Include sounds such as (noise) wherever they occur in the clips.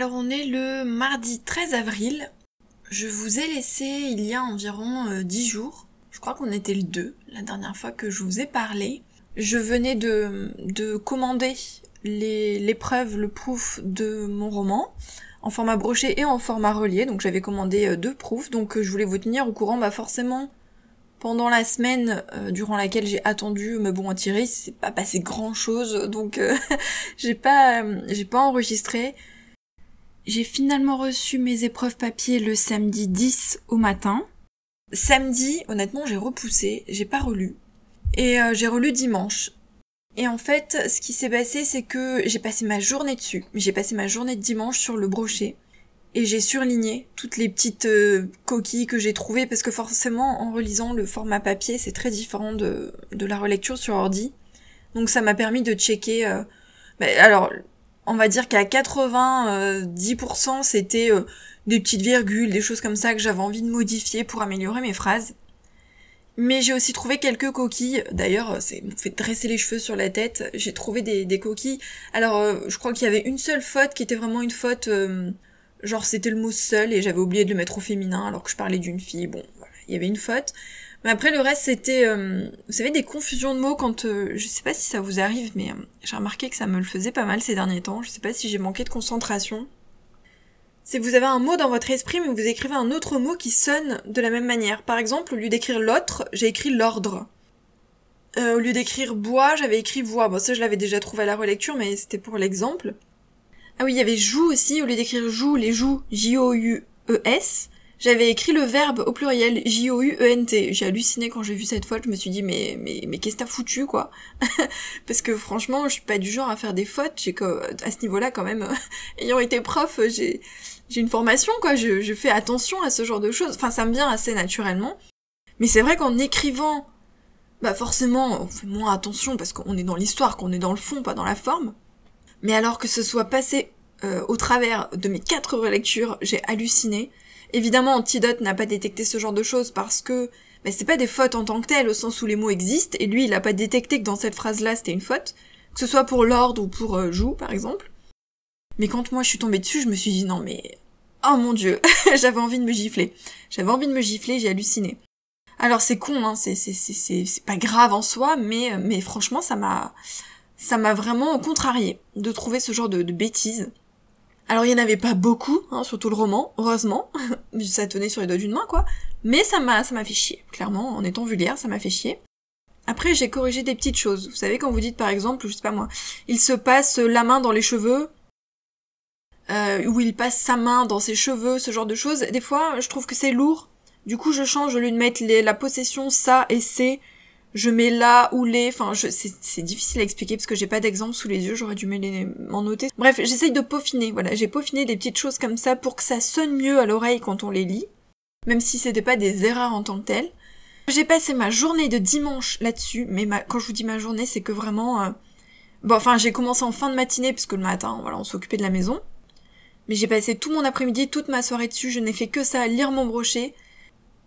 Alors on est le mardi 13 avril. Je vous ai laissé il y a environ 10 euh, jours. Je crois qu'on était le 2, la dernière fois que je vous ai parlé. Je venais de, de commander l'épreuve, le proof de mon roman en format broché et en format relié. Donc j'avais commandé euh, deux proofs. Donc euh, je voulais vous tenir au courant. Bah forcément, pendant la semaine durant laquelle j'ai attendu me bon à tirer, c'est pas passé grand chose. Donc (laughs) j'ai pas, j'ai pas enregistré. J'ai finalement reçu mes épreuves papier le samedi 10 au matin. Samedi, honnêtement, j'ai repoussé, j'ai pas relu. Et euh, j'ai relu dimanche. Et en fait, ce qui s'est passé, c'est que j'ai passé ma journée dessus. J'ai passé ma journée de dimanche sur le brochet. Et j'ai surligné toutes les petites euh, coquilles que j'ai trouvées, parce que forcément, en relisant le format papier, c'est très différent de, la relecture sur ordi. Donc ça m'a permis de checker... Euh... alors, on va dire qu'à 90% c'était euh, des petites virgules, des choses comme ça que j'avais envie de modifier pour améliorer mes phrases. Mais j'ai aussi trouvé quelques coquilles. D'ailleurs, c'est me fait dresser les cheveux sur la tête. J'ai trouvé des, coquilles. Alors, euh, je crois qu'il y avait une seule faute qui était vraiment une faute. Euh, genre, c'était le mot seul et j'avais oublié de le mettre au féminin alors que je parlais d'une fille. Bon, voilà, il y avait une faute. Mais après le reste c'était, euh, vous savez, des confusions de mots quand, euh, je sais pas si ça vous arrive, mais euh, j'ai remarqué que ça me le faisait pas mal ces derniers temps. Je sais pas si j'ai manqué de concentration. C'est vous avez un mot dans votre esprit, mais vous écrivez un autre mot qui sonne de la même manière. Par exemple, au lieu d'écrire l'autre, j'ai écrit l'ordre. au lieu d'écrire bois, j'avais écrit voix. Bon, ça je l'avais déjà trouvé à la relecture, mais c'était pour l'exemple. Ah oui, il y avait joue aussi, au lieu d'écrire joue, les joues, J-O-U-E-S, j'avais écrit le verbe au pluriel J-O-U-E-N-T. J'ai halluciné quand j'ai vu cette faute, je me suis dit mais mais mais qu'est-ce que t'as foutu quoi? (laughs) Parce que franchement, je suis pas du genre à faire des fautes, j'ai à ce niveau-là quand même (laughs) ayant été prof, j'ai j'ai une formation quoi, je, je fais attention à ce genre de choses. Enfin, ça me vient assez naturellement. Mais c'est vrai qu'en écrivant bah forcément, on fait moins attention parce qu'on est dans l'histoire, qu'on est dans le fond, pas dans la forme. Mais alors que ce soit passé euh, au travers de mes quatre relectures, j'ai halluciné. Évidemment, Antidote n'a pas détecté ce genre de choses parce que mais c'est pas des fautes en tant que telles au sens où les mots existent et lui il a pas détecté que dans cette phrase-là c'était une faute, que ce soit pour l'ordre ou pour euh, joue par exemple. Mais quand moi je suis tombée dessus, je me suis dit non mais oh mon dieu, (laughs) j'avais envie de me gifler. J'avais envie de me gifler, j'ai halluciné. Alors c'est con, hein, c'est pas grave en soi, mais franchement ça m'a vraiment contrarié de trouver ce genre de bêtises. Alors il y en avait pas beaucoup, hein, surtout le roman, heureusement. (laughs) ça tenait sur les doigts d'une main, quoi. Mais ça m'a, ça m'a fait chier. Clairement, en étant vulgaire, ça m'a fait chier. Après, j'ai corrigé des petites choses. Vous savez, quand vous dites par exemple, je sais pas moi, il se passe la main dans les cheveux, euh, ou il passe sa main dans ses cheveux, ce genre de choses. Des fois, je trouve que c'est lourd. Du coup, je change au lieu de mettre la possession ça et c'est je mets là ou les, enfin c'est difficile à expliquer parce que j'ai pas d'exemple sous les yeux, j'aurais dû m'en noter. Bref, j'essaye de peaufiner, voilà, j'ai peaufiné des petites choses comme ça pour que ça sonne mieux à l'oreille quand on les lit, même si c'était pas des erreurs en tant que telles. J'ai passé ma journée de dimanche là-dessus, mais quand je vous dis ma journée, c'est que vraiment, euh, bon, enfin j'ai commencé en fin de matinée puisque le matin, voilà, on s'occupait de la maison, mais j'ai passé tout mon après-midi, toute ma soirée dessus, je n'ai fait que ça, lire mon brochet,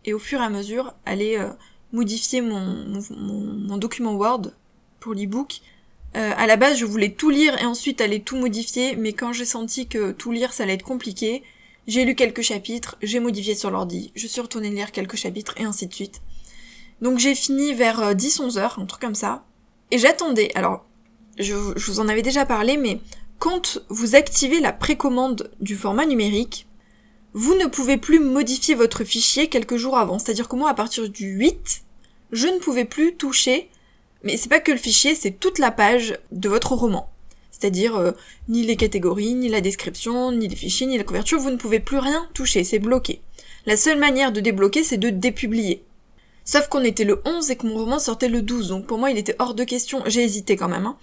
et au fur et à mesure, aller euh, modifier mon, document Word pour l'ebook. Euh, à la base, je voulais tout lire et ensuite aller tout modifier, mais quand j'ai senti que tout lire, ça allait être compliqué, j'ai lu quelques chapitres, j'ai modifié sur l'ordi, je suis retournée lire quelques chapitres et ainsi de suite. Donc j'ai fini vers 10-11 euh, heures, un truc comme ça. Et j'attendais. Alors, je vous en avais déjà parlé, mais quand vous activez la précommande du format numérique, vous ne pouvez plus modifier votre fichier quelques jours avant. C'est-à-dire que moi, à partir du 8, je ne pouvais plus toucher, mais c'est pas que le fichier, c'est toute la page de votre roman. C'est-à-dire euh, ni les catégories, ni la description, ni les fichiers, ni la couverture, vous ne pouvez plus rien toucher, c'est bloqué. La seule manière de débloquer, c'est de dépublier. Sauf qu'on était le 11 et que mon roman sortait le 12, donc pour moi il était hors de question, j'ai hésité quand même. Hein.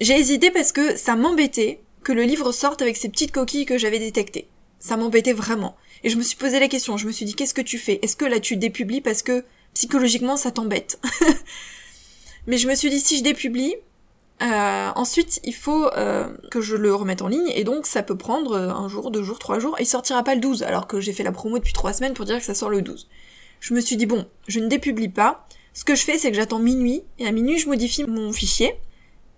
J'ai hésité parce que ça m'embêtait que le livre sorte avec ces petites coquilles que j'avais détectées. Ça m'embêtait vraiment. Et je me suis posé la question, je me suis dit qu'est-ce que tu fais? Est-ce que là tu dépublies parce que psychologiquement ça t'embête? (laughs) Mais je me suis dit si je dépublie, euh, ensuite il faut euh, que je le remette en ligne et donc ça peut prendre euh, un jour, deux jours, trois jours et il sortira pas le 12 alors que j'ai fait la promo depuis trois semaines pour dire que ça sort le 12. Je me suis dit bon, je ne dépublie pas. Ce que je fais c'est que j'attends minuit et à minuit je modifie mon fichier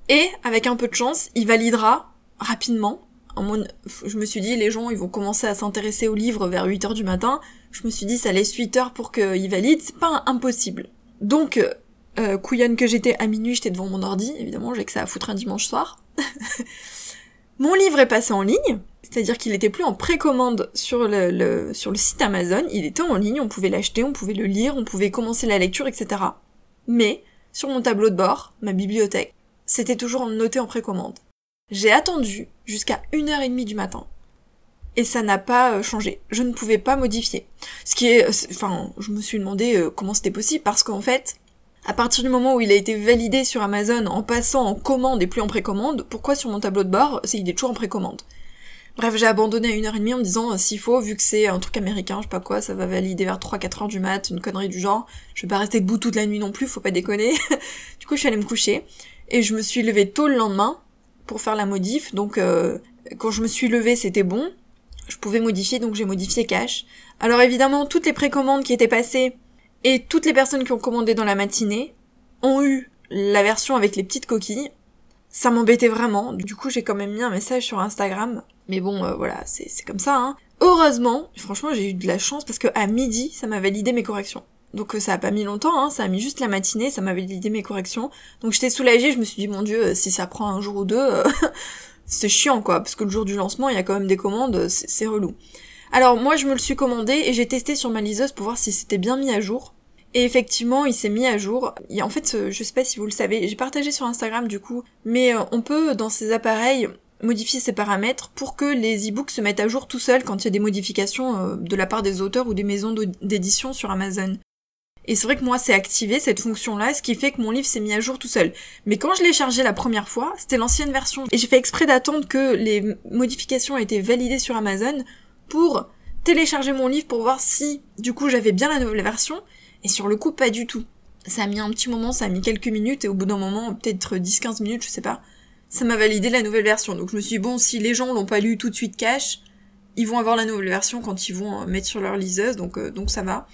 et avec un peu de chance il validera rapidement je me suis dit, les gens, ils vont commencer à s'intéresser au livre vers 8 heures du matin. Je me suis dit, ça laisse 8 heures pour qu'ils valident. C'est pas impossible. Donc, euh, couillonne que j'étais à minuit, j'étais devant mon ordi. Évidemment, j'ai que ça à foutre un dimanche soir. (laughs) mon livre est passé en ligne. C'est-à-dire qu'il était plus en précommande sur le, sur le site Amazon. Il était en ligne, on pouvait l'acheter, on pouvait le lire, on pouvait commencer la lecture, etc. Mais, sur mon tableau de bord, ma bibliothèque, c'était toujours noté en précommande. J'ai attendu jusqu'à 1h30 du matin. Et ça n'a pas euh, changé. Je ne pouvais pas modifier. Ce qui est, enfin, je me suis demandé euh, comment c'était possible parce qu'en fait, à partir du moment où il a été validé sur Amazon en passant en commande et plus en précommande, pourquoi sur mon tableau de bord, c'est il est toujours en précommande? Bref, j'ai abandonné à 1h30 en me disant, euh, s'il faut, vu que c'est un truc américain, je sais pas quoi, ça va valider vers 3-4 heures du mat, une connerie du genre, je vais pas rester debout toute la nuit non plus, faut pas déconner. (laughs) du coup, je suis allée me coucher, et je me suis levée tôt le lendemain, pour faire la modif. Donc euh, quand je me suis levée, c'était bon. Je pouvais modifier, donc j'ai modifié cash. Alors évidemment, toutes les précommandes qui étaient passées et toutes les personnes qui ont commandé dans la matinée ont eu la version avec les petites coquilles. Ça m'embêtait vraiment. Du coup, j'ai quand même mis un message sur Instagram. Mais bon, euh, voilà, c'est comme ça. Hein. Heureusement, franchement, j'ai eu de la chance parce que à midi, ça m'a validé mes corrections. Donc euh, ça a pas mis longtemps, hein, ça a mis juste la matinée, ça m'avait validé mes corrections. Donc j'étais soulagée, je me suis dit mon dieu, euh, si ça prend un jour ou deux, euh, (laughs) c'est chiant quoi, parce que le jour du lancement, il y a quand même des commandes, c'est relou. Alors moi je me le suis commandé et j'ai testé sur ma liseuse pour voir si c'était bien mis à jour. Et effectivement, il s'est mis à jour. En fait, je sais pas si vous le savez, j'ai partagé sur Instagram du coup, mais on peut dans ces appareils modifier ces paramètres pour que les e-books se mettent à jour tout seuls quand il y a des modifications de la part des auteurs ou des maisons d'édition sur Amazon. Et c'est vrai que moi, c'est activé cette fonction-là, ce qui fait que mon livre s'est mis à jour tout seul. Mais quand je l'ai chargé la première fois, c'était l'ancienne version. Et j'ai fait exprès d'attendre que les modifications aient été validées sur Amazon pour télécharger mon livre pour voir si, du coup, j'avais bien la nouvelle version. Et sur le coup, pas du tout. Ça a mis un petit moment, ça a mis quelques minutes, et au bout d'un moment, peut-être 10-15 minutes, je sais pas, ça m'a validé la nouvelle version. Donc je me suis dit, bon, si les gens l'ont pas lu tout de suite cash, ils vont avoir la nouvelle version quand ils vont mettre sur leur liseuse, donc, euh, donc ça va.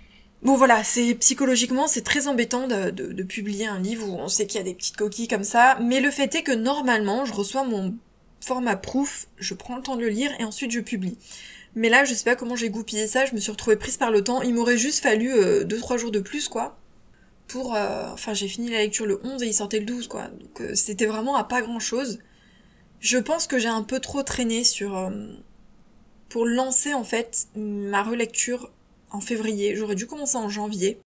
Bon voilà, c'est psychologiquement c'est très embêtant de, publier un livre où on sait qu'il y a des petites coquilles comme ça, mais le fait est que normalement je reçois mon format proof, je prends le temps de le lire et ensuite je publie. Mais là je sais pas comment j'ai goupillé ça, je me suis retrouvée prise par le temps, il m'aurait juste fallu 2-3 euh, jours de plus quoi. Pour... Euh, enfin j'ai fini la lecture le 11 et il sortait le 12 quoi, donc euh, c'était vraiment à pas grand chose. Je pense que j'ai un peu trop traîné sur... pour lancer en fait ma relecture en février. J'aurais dû commencer en janvier.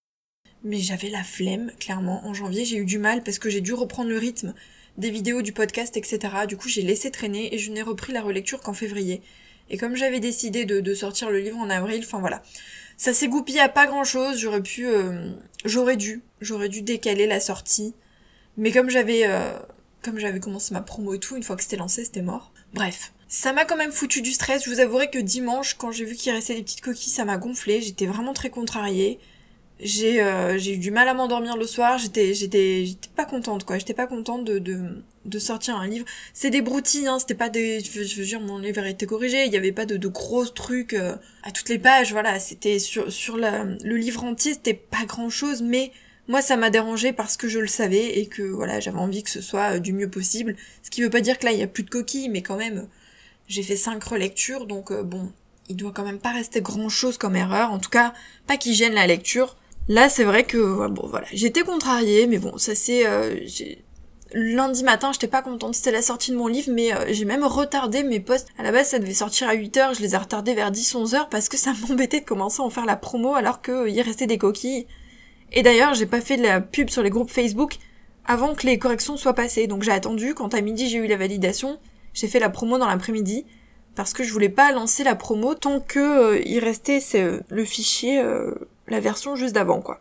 Mais j'avais la flemme, clairement. En janvier, j'ai eu du mal parce que j'ai dû reprendre le rythme des vidéos, du podcast, etc. Du coup, j'ai laissé traîner et je n'ai repris la relecture qu'en février. Et comme j'avais décidé de, sortir le livre en avril, enfin voilà. Ça s'est goupillé à pas grand chose, j'aurais pu... Euh, j'aurais dû. J'aurais dû décaler la sortie. Mais comme j'avais... Euh, comme j'avais commencé ma promo et tout, une fois que c'était lancé, c'était mort. Bref. Ça m'a quand même foutu du stress. Je vous avouerai que dimanche, quand j'ai vu qu'il restait des petites coquilles, ça m'a gonflé. J'étais vraiment très contrariée. J'ai euh, eu du mal à m'endormir le soir. J'étais j'étais pas contente quoi. J'étais pas contente de, de sortir un livre. C'est des broutilles, hein. C'était pas des. Je veux dire, mon livre a été corrigé. Il y avait pas de, gros trucs euh, à toutes les pages. Voilà, c'était sur sur le livre entier, c'était pas grand chose, mais moi, ça m'a dérangé parce que je le savais et que voilà, j'avais envie que ce soit euh, du mieux possible. Ce qui veut pas dire que là, il y a plus de coquilles, mais quand même, j'ai fait cinq relectures, donc euh, bon, il doit quand même pas rester grand chose comme erreur. En tout cas, pas qu'il gêne la lecture. Là, c'est vrai que bon, voilà, j'étais contrariée, mais bon, ça c'est, euh, lundi matin, j'étais pas contente, c'était la sortie de mon livre, mais euh, j'ai même retardé mes posts. À la base, ça devait sortir à 8h, je les ai retardés vers 10-11 h parce que ça (laughs) m'embêtait de commencer à en faire la promo alors qu'il restait des coquilles. Et d'ailleurs, j'ai pas fait de la pub sur les groupes Facebook avant que les corrections soient passées, donc j'ai attendu, quand à midi j'ai eu la validation, j'ai fait la promo dans l'après-midi parce que je voulais pas lancer la promo tant que euh, il restait le fichier, euh, la version juste d'avant quoi.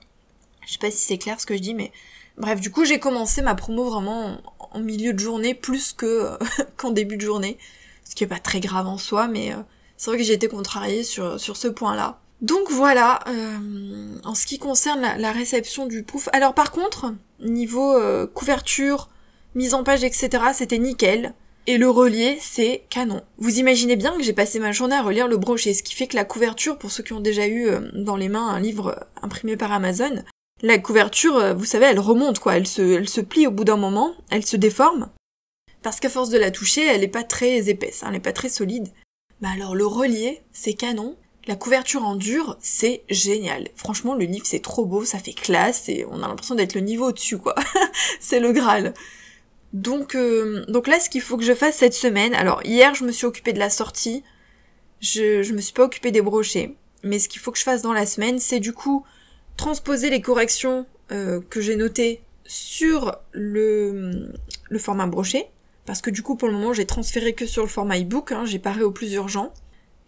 Je sais pas si c'est clair ce que je dis, mais bref, du coup j'ai commencé ma promo vraiment en, milieu de journée plus que euh, (laughs) qu'en début de journée, ce qui est pas très grave en soi, mais c'est vrai que j'ai été contrariée sur sur ce point-là. Donc voilà, en ce qui concerne la, réception du pouf. Alors par contre, niveau couverture, mise en page, etc., c'était nickel. Et le relier, c'est canon. Vous imaginez bien que j'ai passé ma journée à relire le brochet, ce qui fait que la couverture, pour ceux qui ont déjà eu euh, dans les mains un livre euh, imprimé par Amazon, la couverture, euh, vous savez, elle remonte quoi, elle se, elle se plie au bout d'un moment, elle se déforme, Parce qu'à force de la toucher, elle est pas très épaisse, hein, elle est pas très solide. Mais alors le relier, c'est canon. La couverture en dur, c'est génial. Franchement, le livre, c'est trop beau, ça fait classe et on a l'impression d'être le niveau au-dessus, quoi. (laughs) c'est le Graal. Donc, euh, donc là, ce qu'il faut que je fasse cette semaine, alors hier, je me suis occupée de la sortie, je, je me suis pas occupée des brochets, mais ce qu'il faut que je fasse dans la semaine, c'est du coup transposer les corrections euh, que j'ai notées sur le, le format brochet, parce que du coup, pour le moment, j'ai transféré que sur le format ebook, hein, j'ai paré au plus urgent.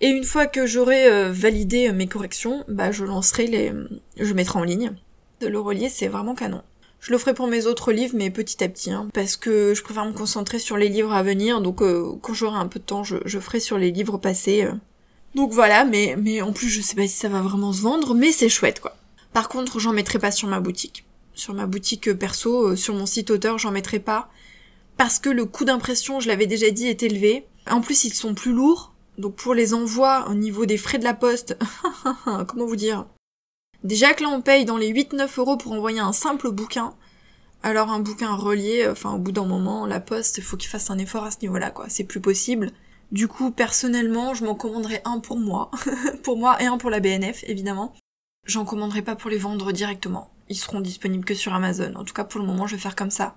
Et une fois que j'aurai euh, validé mes corrections, bah je lancerai les, je mettrai en ligne. Le relier, c'est vraiment canon. Je le ferai pour mes autres livres, mais petit à petit, hein, parce que je préfère me concentrer sur les livres à venir, donc euh, quand j'aurai un peu de temps, je, je, ferai sur les livres passés. Euh. Donc voilà, mais, mais en plus, je sais pas si ça va vraiment se vendre, mais c'est chouette, quoi. Par contre, j'en mettrai pas sur ma boutique. Sur ma boutique perso, sur mon site auteur, j'en mettrai pas, parce que le coût d'impression, je l'avais déjà dit, est élevé. En plus, ils sont plus lourds, donc pour les envois au niveau des frais de la poste, (laughs) comment vous dire? Déjà que là on paye dans les 8-9 euros pour envoyer un simple bouquin, alors un bouquin relié, enfin au bout d'un moment, la poste, il faut qu'il fasse un effort à ce niveau-là, quoi. C'est plus possible. Du coup, personnellement, je m'en commanderai un pour moi, (laughs) pour moi et un pour la BNF, évidemment. J'en commanderai pas pour les vendre directement. Ils seront disponibles que sur Amazon. En tout cas, pour le moment, je vais faire comme ça.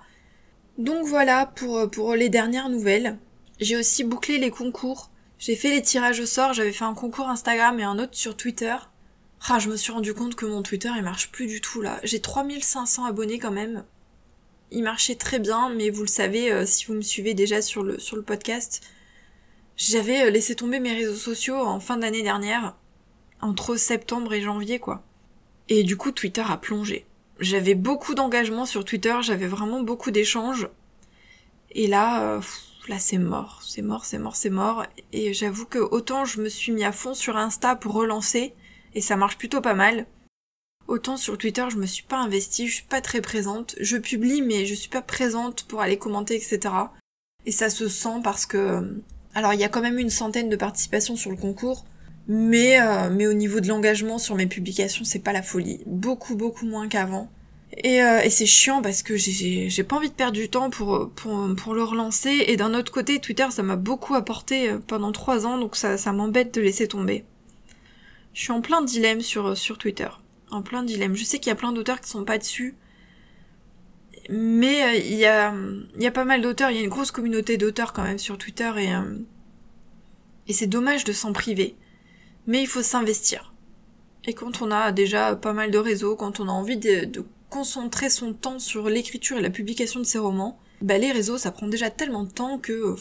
Donc voilà pour, pour les dernières nouvelles. J'ai aussi bouclé les concours j'ai fait les tirages au sort, j'avais fait un concours Instagram et un autre sur Twitter. Ah, je me suis rendu compte que mon Twitter il marche plus du tout là. J'ai 3500 abonnés quand même. Il marchait très bien, mais vous le savez euh, si vous me suivez déjà sur le, podcast. J'avais euh, laissé tomber mes réseaux sociaux en fin d'année dernière, entre septembre et janvier quoi. Et du coup Twitter a plongé. J'avais beaucoup d'engagement sur Twitter, j'avais vraiment beaucoup d'échanges. Et là, euh, là c'est mort, c'est mort, c'est mort, c'est mort. Et j'avoue que autant je me suis mis à fond sur Insta pour relancer, et ça marche plutôt pas mal. Autant sur Twitter je me suis pas investie, je suis pas très présente. Je publie mais je suis pas présente pour aller commenter, etc. Et ça se sent parce que... Alors il y a quand même une centaine de participations sur le concours, mais, euh, mais au niveau de l'engagement sur mes publications c'est pas la folie. Beaucoup beaucoup moins qu'avant. Et, euh, et c'est chiant parce que j'ai pas envie de perdre du temps pour, pour, pour le relancer. Et d'un autre côté, Twitter, ça m'a beaucoup apporté euh, pendant trois ans, donc ça, ça m'embête de laisser tomber. Je suis en plein dilemme sur, sur Twitter. En plein dilemme. Je sais qu'il y a plein d'auteurs qui sont pas dessus. Mais euh, il y, a, pas mal d'auteurs, il y a une grosse communauté d'auteurs quand même sur Twitter et, et c'est dommage de s'en priver. Mais il faut s'investir. Et quand on a déjà pas mal de réseaux, quand on a envie de, de concentrer son temps sur l'écriture et la publication de ses romans, bah les réseaux ça prend déjà tellement de temps que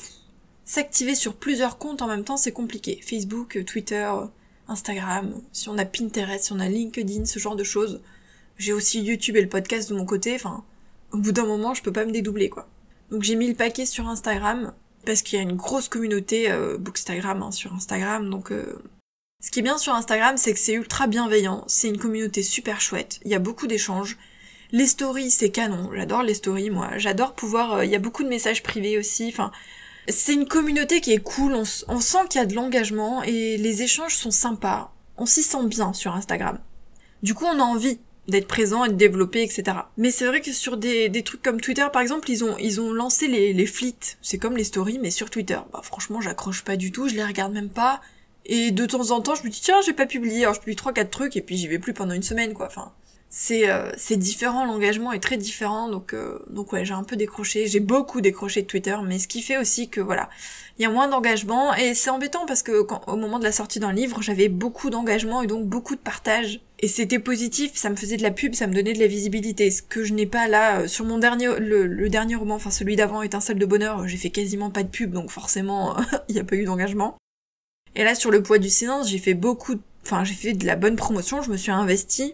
s'activer sur plusieurs comptes en même temps c'est compliqué. Facebook, Twitter, Instagram, si on a Pinterest, si on a LinkedIn, ce genre de choses. J'ai aussi YouTube et le podcast de mon côté, enfin, au bout d'un moment je peux pas me dédoubler quoi. Donc j'ai mis le paquet sur Instagram, parce qu'il y a une grosse communauté euh, Bookstagram hein, sur Instagram, donc euh, ce qui est bien sur Instagram, c'est que c'est ultra bienveillant, c'est une communauté super chouette, il y a beaucoup d'échanges, les stories, c'est canon. J'adore les stories, moi. J'adore pouvoir. Euh, il y a beaucoup de messages privés aussi. Enfin, c'est une communauté qui est cool. On, sent qu'il y a de l'engagement et les échanges sont sympas. On s'y sent bien sur Instagram. Du coup, on a envie d'être présent et de développer, etc. Mais c'est vrai que sur des, des, trucs comme Twitter, par exemple, ils ont, ils ont lancé les, les flits. C'est comme les stories, mais sur Twitter. Bah, franchement, j'accroche pas du tout, je les regarde même pas. Et de temps en temps, je me dis, tiens, j'ai pas publié. Alors, je publie trois, quatre trucs, et puis j'y vais plus pendant une semaine, quoi. Enfin, c'est euh, différent, l'engagement est très différent, donc euh, donc ouais, j'ai un peu décroché, j'ai beaucoup décroché de Twitter, mais ce qui fait aussi que voilà, il y a moins d'engagement et c'est embêtant parce que au moment de la sortie d'un livre, j'avais beaucoup d'engagement et donc beaucoup de partage et c'était positif, ça me faisait de la pub, ça me donnait de la visibilité, ce que je n'ai pas là euh, sur mon dernier le, dernier roman, enfin celui d'avant Étincelle de bonheur, j'ai fait quasiment pas de pub donc forcément (laughs) il n'y a pas eu d'engagement. Et là sur le poids du silence, j'ai fait beaucoup enfin j'ai fait de la bonne promotion, je me suis investie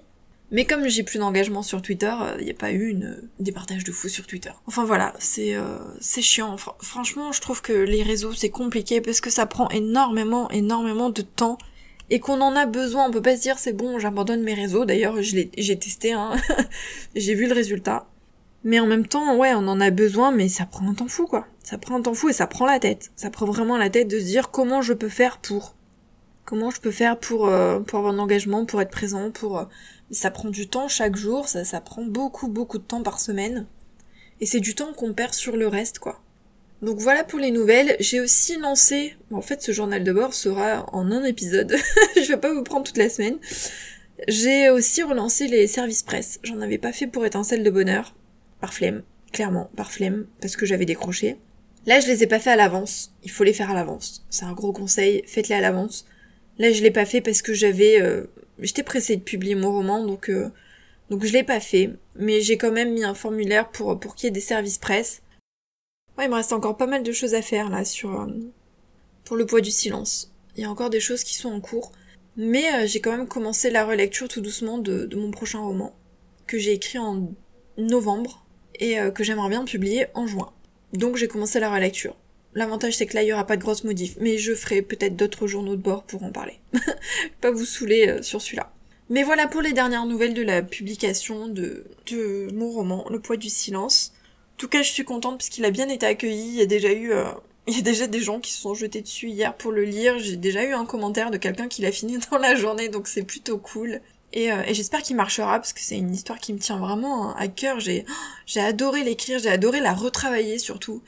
mais comme j'ai plus d'engagement sur Twitter, il euh, n'y a pas eu une, des partages de fou sur Twitter. Enfin voilà, c'est euh, c'est chiant. franchement, je trouve que les réseaux c'est compliqué parce que ça prend énormément, énormément de temps et qu'on en a besoin. On peut pas se dire c'est bon, j'abandonne mes réseaux. D'ailleurs, j'ai testé, hein. (laughs) j'ai vu le résultat. Mais en même temps, ouais, on en a besoin, mais ça prend un temps fou, quoi. Ça prend un temps fou et ça prend la tête. Ça prend vraiment la tête de se dire comment je peux faire pour. Comment je peux faire pour, euh, pour avoir un engagement, pour être présent, pour ça prend du temps chaque jour, ça, ça prend beaucoup beaucoup de temps par semaine. Et c'est du temps qu'on perd sur le reste, quoi. Donc voilà pour les nouvelles. J'ai aussi lancé, en fait ce journal de bord sera en un épisode, (laughs) je vais pas vous prendre toute la semaine. J'ai aussi relancé les services presse. J'en avais pas fait pour étincelle de bonheur, par flemme, clairement, par flemme, parce que j'avais décroché. Là je les ai pas fait à l'avance, il faut les faire à l'avance. C'est un gros conseil, faites-les à l'avance. Là je l'ai pas fait parce que j'avais... Euh, j'étais pressée de publier mon roman, donc... Euh, donc je l'ai pas fait, mais j'ai quand même mis un formulaire pour, pour qu'il y ait des services presse. Ouais, il me reste encore pas mal de choses à faire là sur euh, pour le poids du silence. Il y a encore des choses qui sont en cours, mais euh, j'ai quand même commencé la relecture tout doucement de, mon prochain roman que j'ai écrit en novembre et euh, que j'aimerais bien publier en juin. Donc j'ai commencé la relecture. L'avantage c'est que là il y aura pas de grosses modifs, mais je ferai peut-être d'autres journaux de bord pour en parler. (laughs) pas vous saouler sur celui-là. Mais voilà pour les dernières nouvelles de la publication de, de mon roman, Le poids du silence. En tout cas, je suis contente parce qu'il a bien été accueilli. Il y a déjà eu, euh, (laughs) il y a déjà des gens qui se sont jetés dessus hier pour le lire. J'ai déjà eu un commentaire de quelqu'un qui l'a fini (laughs) dans la journée, donc c'est plutôt cool. Et, euh, et j'espère qu'il marchera parce que c'est une histoire qui me tient vraiment à cœur. J'ai, (gasps) j'ai adoré l'écrire, j'ai adoré la retravailler surtout.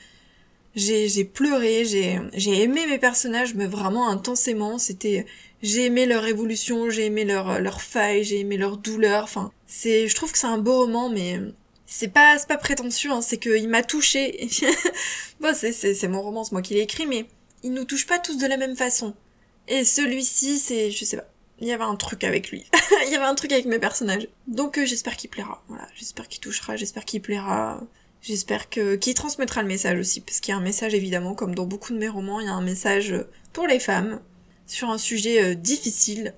J'ai, j'ai pleuré, j'ai, j'ai aimé mes personnages, mais vraiment intensément. C'était, j'ai aimé leur évolution, j'ai aimé leur, leur faille, j'ai aimé leur douleur. Enfin, c'est, je trouve que c'est un beau roman, mais c'est pas c'est pas prétentieux hein, c'est qu'il m'a touché. (laughs) Bon c'est c'est mon roman c'est moi qui l'ai écrit mais il nous touche pas tous de la même façon. Et celui-ci c'est je sais pas il y avait un truc avec lui. (laughs) Il y avait un truc avec mes personnages. Donc euh, j'espère qu'il plaira. Voilà j'espère qu'il touchera j'espère qu'il plaira j'espère que qu'il transmettra le message aussi parce qu'il y a un message évidemment comme dans beaucoup de mes romans il y a un message pour les femmes sur un sujet euh, difficile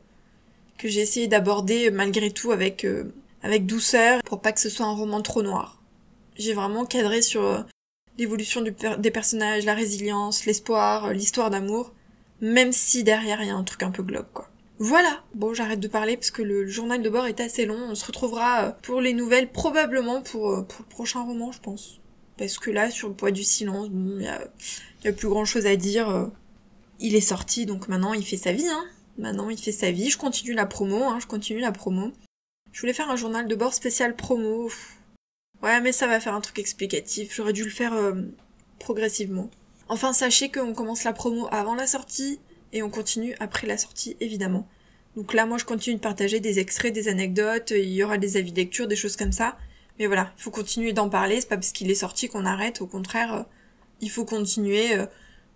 que j'ai essayé d'aborder malgré tout avec euh, avec douceur pour pas que ce soit un roman trop noir. J'ai vraiment cadré sur euh, l'évolution des personnages, la résilience, l'espoir, euh, l'histoire d'amour, même si derrière il y a un truc un peu glauque quoi. Voilà, bon j'arrête de parler parce que le, journal de bord est assez long, on se retrouvera euh, pour les nouvelles probablement pour, pour le prochain roman je pense. Parce que là sur le poids du silence, bon il y a, plus grand chose à dire. Il est sorti donc maintenant il fait sa vie hein. Maintenant il fait sa vie, je continue la promo, hein, je continue la promo. Je voulais faire un journal de bord spécial promo. Ouais, mais ça va faire un truc explicatif. J'aurais dû le faire euh, progressivement. Enfin, sachez qu'on commence la promo avant la sortie et on continue après la sortie, évidemment. Donc là, moi, je continue de partager des extraits, des anecdotes, il y aura des avis de lecture, des choses comme ça. Mais voilà, il faut continuer d'en parler, c'est pas parce qu'il est sorti qu'on arrête, au contraire, euh, il faut continuer. Euh.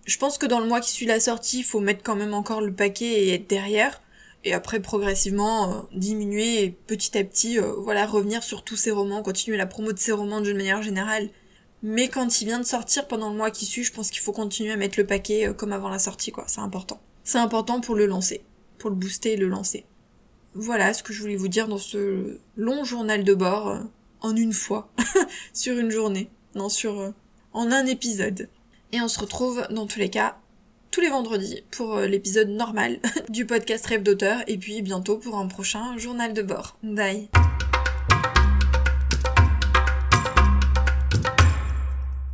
je pense que dans le mois qui suit la sortie, il faut mettre quand même encore le paquet et être derrière et après progressivement euh, diminuer et petit à petit voilà revenir sur tous ces romans, continuer la promo de ces romans d'une manière générale. Mais quand il vient de sortir pendant le mois qui suit, je pense qu'il faut continuer à mettre le paquet comme avant la sortie quoi, c'est important. C'est important pour le lancer, pour le booster et le lancer. Voilà ce que je voulais vous dire dans ce long journal de bord en une fois (laughs) sur une journée, non sur en un épisode. Et on se retrouve dans tous les cas tous les vendredis pour euh, l'épisode normal (laughs) du podcast Rêve d'auteur et puis bientôt pour un prochain journal de bord. Bye